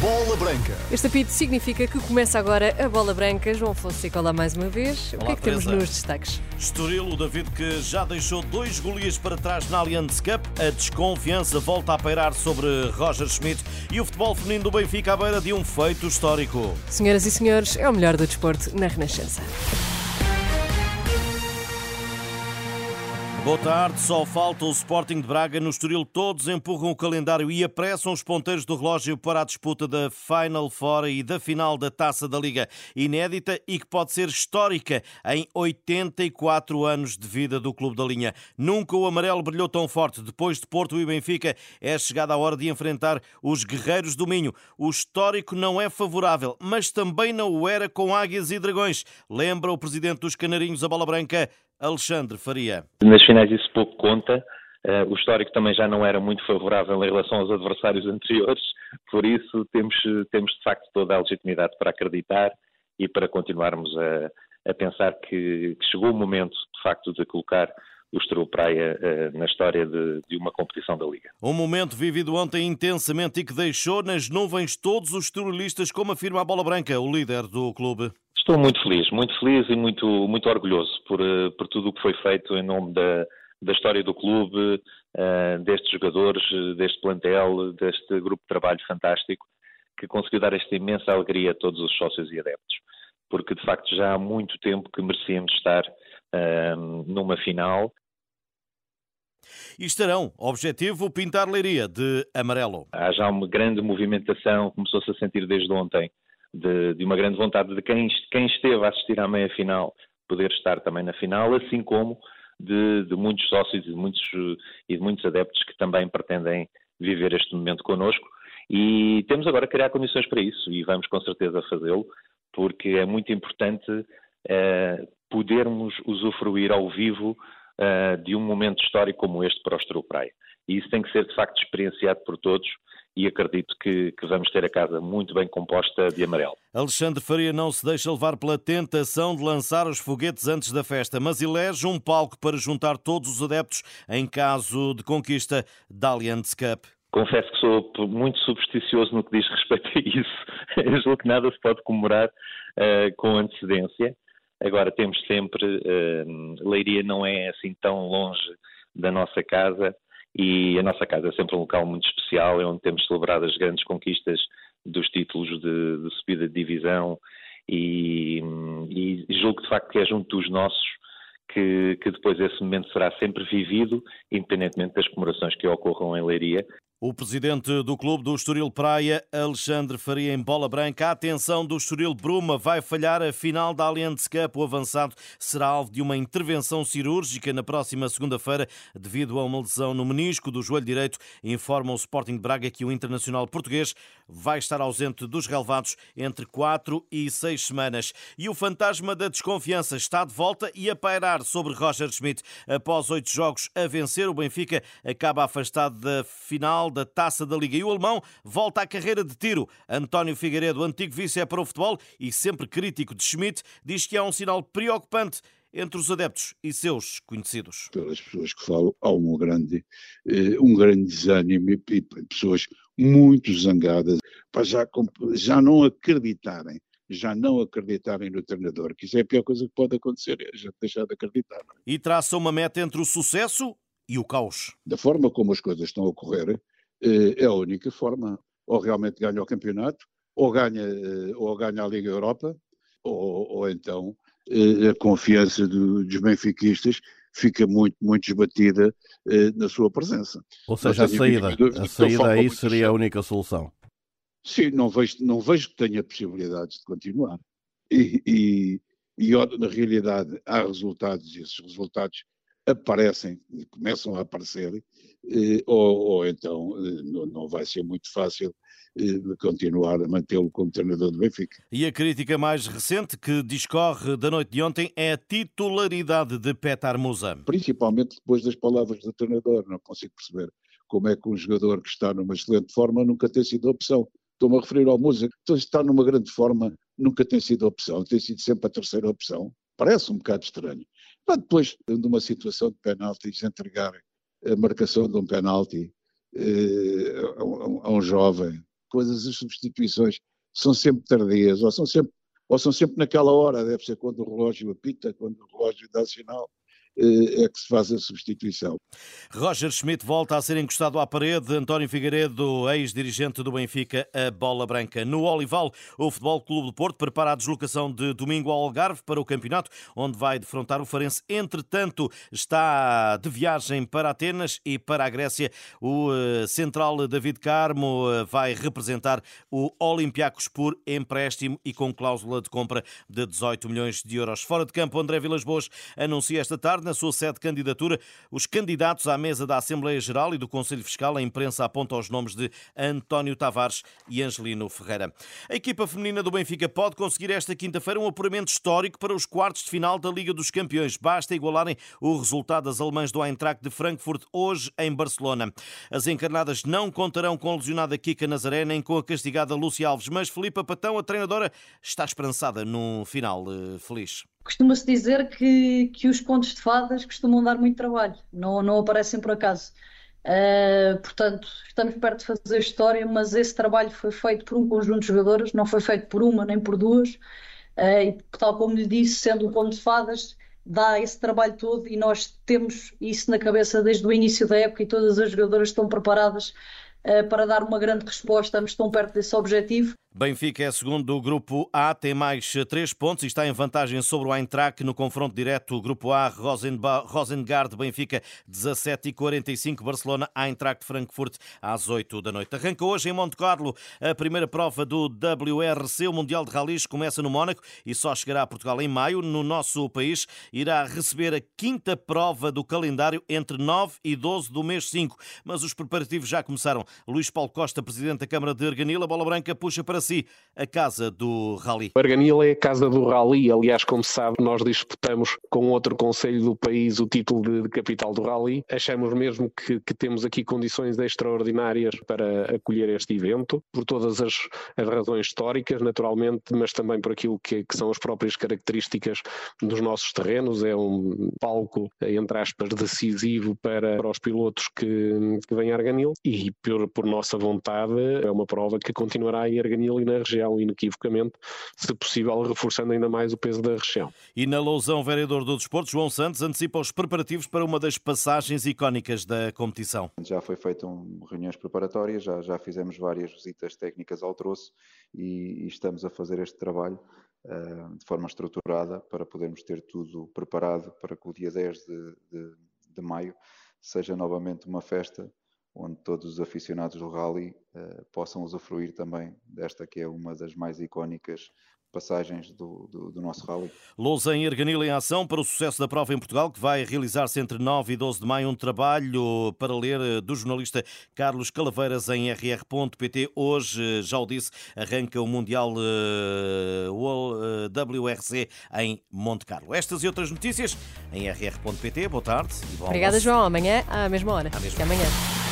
Bola Branca. Este apito significa que começa agora a bola branca. João Fonseca, lá mais uma vez. o que é que temos Teresa. nos destaques? Estoril, o David que já deixou dois golias para trás na Allianz Cup. A desconfiança volta a pairar sobre Roger Schmidt e o futebol feminino do Benfica à beira de um feito histórico. Senhoras e senhores, é o melhor do desporto na Renascença. Boa tarde, só falta o Sporting de Braga no Estoril. Todos empurram o calendário e apressam os ponteiros do relógio para a disputa da Final Four e da final da Taça da Liga. Inédita e que pode ser histórica em 84 anos de vida do Clube da Linha. Nunca o amarelo brilhou tão forte. Depois de Porto e Benfica, é chegada a hora de enfrentar os Guerreiros do Minho. O histórico não é favorável, mas também não o era com Águias e Dragões. Lembra o presidente dos Canarinhos, a bola branca, Alexandre Faria. Nas finais isso pouco conta. Eh, o histórico também já não era muito favorável em relação aos adversários anteriores, por isso temos, temos de facto toda a legitimidade para acreditar e para continuarmos a, a pensar que, que chegou o momento de facto de colocar o Estoril Praia eh, na história de, de uma competição da Liga. Um momento vivido ontem intensamente e que deixou nas nuvens todos os estorilistas, como afirma a bola branca, o líder do clube. Estou muito feliz, muito feliz e muito, muito orgulhoso por, eh, por tudo o que foi feito em nome da, da história do clube, eh, destes jogadores, deste plantel, deste grupo de trabalho fantástico, que conseguiu dar esta imensa alegria a todos os sócios e adeptos. Porque, de facto, já há muito tempo que merecíamos estar eh, numa final E estarão, objetivo, pintar Leiria de amarelo. há já uma grande movimentação, começou-se a sentir desde ontem, de, de uma grande vontade de quem, quem esteve a assistir à meia-final poder estar também na final, assim como de, de muitos sócios e de muitos, e de muitos adeptos que também pretendem viver este momento connosco. E temos agora que criar condições para isso e vamos com certeza fazê-lo, porque é muito importante eh, podermos usufruir ao vivo eh, de um momento histórico como este para o Estoril Praia. E isso tem que ser de facto experienciado por todos e acredito que, que vamos ter a casa muito bem composta de amarelo. Alexandre Faria não se deixa levar pela tentação de lançar os foguetes antes da festa, mas elege um palco para juntar todos os adeptos em caso de conquista da Allianz Cup. Confesso que sou muito supersticioso no que diz respeito a isso. Eu julgo que nada se pode comemorar eh, com antecedência. Agora temos sempre, eh, Leiria não é assim tão longe da nossa casa e a nossa casa é sempre um local muito especial, é onde temos celebrado as grandes conquistas dos títulos de, de subida de divisão e, e julgo de facto que é junto dos nossos que, que depois esse momento será sempre vivido, independentemente das comemorações que ocorram em Leiria. O presidente do clube do Estoril Praia, Alexandre Faria, em bola branca. A atenção do Estoril Bruma vai falhar a final da Allianz Cup. O avançado será alvo de uma intervenção cirúrgica na próxima segunda-feira devido a uma lesão no menisco do joelho direito. Informa o Sporting de Braga que o internacional português vai estar ausente dos relevados entre quatro e seis semanas. E o fantasma da desconfiança está de volta e a pairar sobre Roger Schmidt. Após oito jogos a vencer, o Benfica acaba afastado da final da Taça da Liga. E o alemão volta à carreira de tiro. António Figueiredo, antigo vice para o futebol e sempre crítico de Schmidt, diz que há um sinal preocupante entre os adeptos e seus conhecidos. Pelas pessoas que falam, há um grande, eh, um grande desânimo e pessoas muito zangadas, para já, já não acreditarem, já não acreditarem no treinador, que isso é a pior coisa que pode acontecer, é já deixar de acreditar. é? E traça uma meta entre o sucesso e o caos. Da forma como as coisas estão a ocorrer, é a única forma. Ou realmente ganha o campeonato, ou ganha, eh, ou ganha a Liga Europa, ou, ou então eh, a confiança do- dos benfiquistas fica muito, muito esbatida eh, na sua presença. Ou seja, a saída, a saída aí seria a única solução. Sim, não vejo, não vejo que tenha possibilidades de continuar. E, e, e na realidade há resultados e esses resultados aparecem, começam a aparecer, eh, ou, ou então eh, não, não vai ser muito fácil eh, continuar a mantê-lo como treinador do Benfica. E a crítica mais recente que discorre da noite de ontem é a titularidade de Petar Musa. Principalmente depois das palavras do treinador, não consigo perceber como é que um jogador que está numa excelente forma nunca tem sido opção. Estou-me a referir ao Musa, então está numa grande forma, nunca tem sido opção, tem sido sempre a terceira opção. Parece um bocado estranho. Mas depois de uma situação de penaltis, entregar a marcação de um penalti uh, a, um, a, um, jovem. Coisas, as substituições são sempre tardias, ou são sempre, ou são sempre naquela hora, deve ser quando o relógio apita, quando o relógio dá sinal, eh, é que se faz a substituição. Roger Schmidt volta a ser encostado à parede. António Figueiredo, ex-dirigente do Benfica, a bola branca. No Olival, o Futebol Clube do Porto prepara a deslocação de domingo ao Algarve para o campeonato, onde vai defrontar o Farense. Entretanto, está de viagem para Atenas e para a Grécia. O eh, central David Carmo eh, vai representar o Olympiacos por empréstimo e com cláusula de compra de 18 milhões de euros. Fora de campo, André Vilas Boas anuncia esta tarde na sua sede de candidatura, os candidatos à mesa da Assembleia Geral e do Conselho Fiscal, a imprensa aponta os nomes de António Tavares e Angelino Ferreira. A equipa feminina do Benfica pode conseguir esta quinta-feira um apuramento histórico para os quartos de final da Liga dos Campeões. Basta igualarem o resultado das alemãs do Eintracht de Frankfurt hoje em Barcelona. As encarnadas não contarão com a lesionada Kika Nazaré nem com a castigada Lúcia Alves, mas Filipa Patão, a treinadora, está esperançada num final uh, feliz. Costuma-se dizer que, que os contos de fadas costumam dar muito trabalho, não, não aparecem por acaso. Uh, portanto, estamos perto de fazer história, mas esse trabalho foi feito por um conjunto de jogadoras, não foi feito por uma nem por duas. Uh, e tal como lhe disse, sendo um conto de fadas, dá esse trabalho todo e nós temos isso na cabeça desde o início da época e todas as jogadoras estão preparadas uh, para dar uma grande resposta, estamos tão perto desse objetivo. Benfica é segundo do Grupo A, tem mais três pontos e está em vantagem sobre o Eintracht no confronto direto. Grupo A, Rosengard, Benfica 17 e 45, Barcelona, Eintracht Frankfurt às 8 da noite. Arranca hoje em Monte Carlo a primeira prova do WRC, o Mundial de Rallys, começa no Mónaco e só chegará a Portugal em maio. No nosso país irá receber a quinta prova do calendário entre 9 e 12 do mês 5, mas os preparativos já começaram. Luís Paulo Costa, presidente da Câmara de Arganila, bola branca, puxa para si a casa do Rally? Arganil é a casa do Rally. Aliás, como sabe, nós disputamos com outro conselho do país o título de, de capital do Rally. Achamos mesmo que, que, temos aqui condições extraordinárias para acolher este evento, por todas as, as razões históricas, naturalmente, mas também por aquilo que, que, são as próprias características dos nossos terrenos. É um palco, entre aspas, decisivo para, para os pilotos que, que vêm a Arganil e, por, por nossa vontade, é uma prova que continuará em Arganil ali na região, inequivocamente, se possível, reforçando ainda mais o peso da região. E na Lousão, vereador do Desporto, João Santos, antecipa os preparativos para uma das passagens icónicas da competição. Já foi feito um, reuniões preparatórias, já, já fizemos várias visitas técnicas ao troço e, e estamos a fazer este trabalho uh, de forma estruturada para podermos ter tudo preparado para que o dia 10 de, de, de maio seja novamente uma festa onde todos os aficionados do rally uh, possam usufruir também desta que é uma das mais icónicas passagens do, do, do nosso rally. Lousa em Erganil em ação para o sucesso da prova em Portugal, que vai realizar-se entre 9 e 12 de maio, um trabalho para ler eh, do jornalista Carlos Calaveiras em rr.pt. Hoje, eh, já o disse, arranca o Mundial uh, WRC em Monte Carlo. Estas e outras notícias em rr.pt. Boa tarde e bom Obrigada, almoço. João. Amanhã, à mesma hora. À mesma. Até amanhã.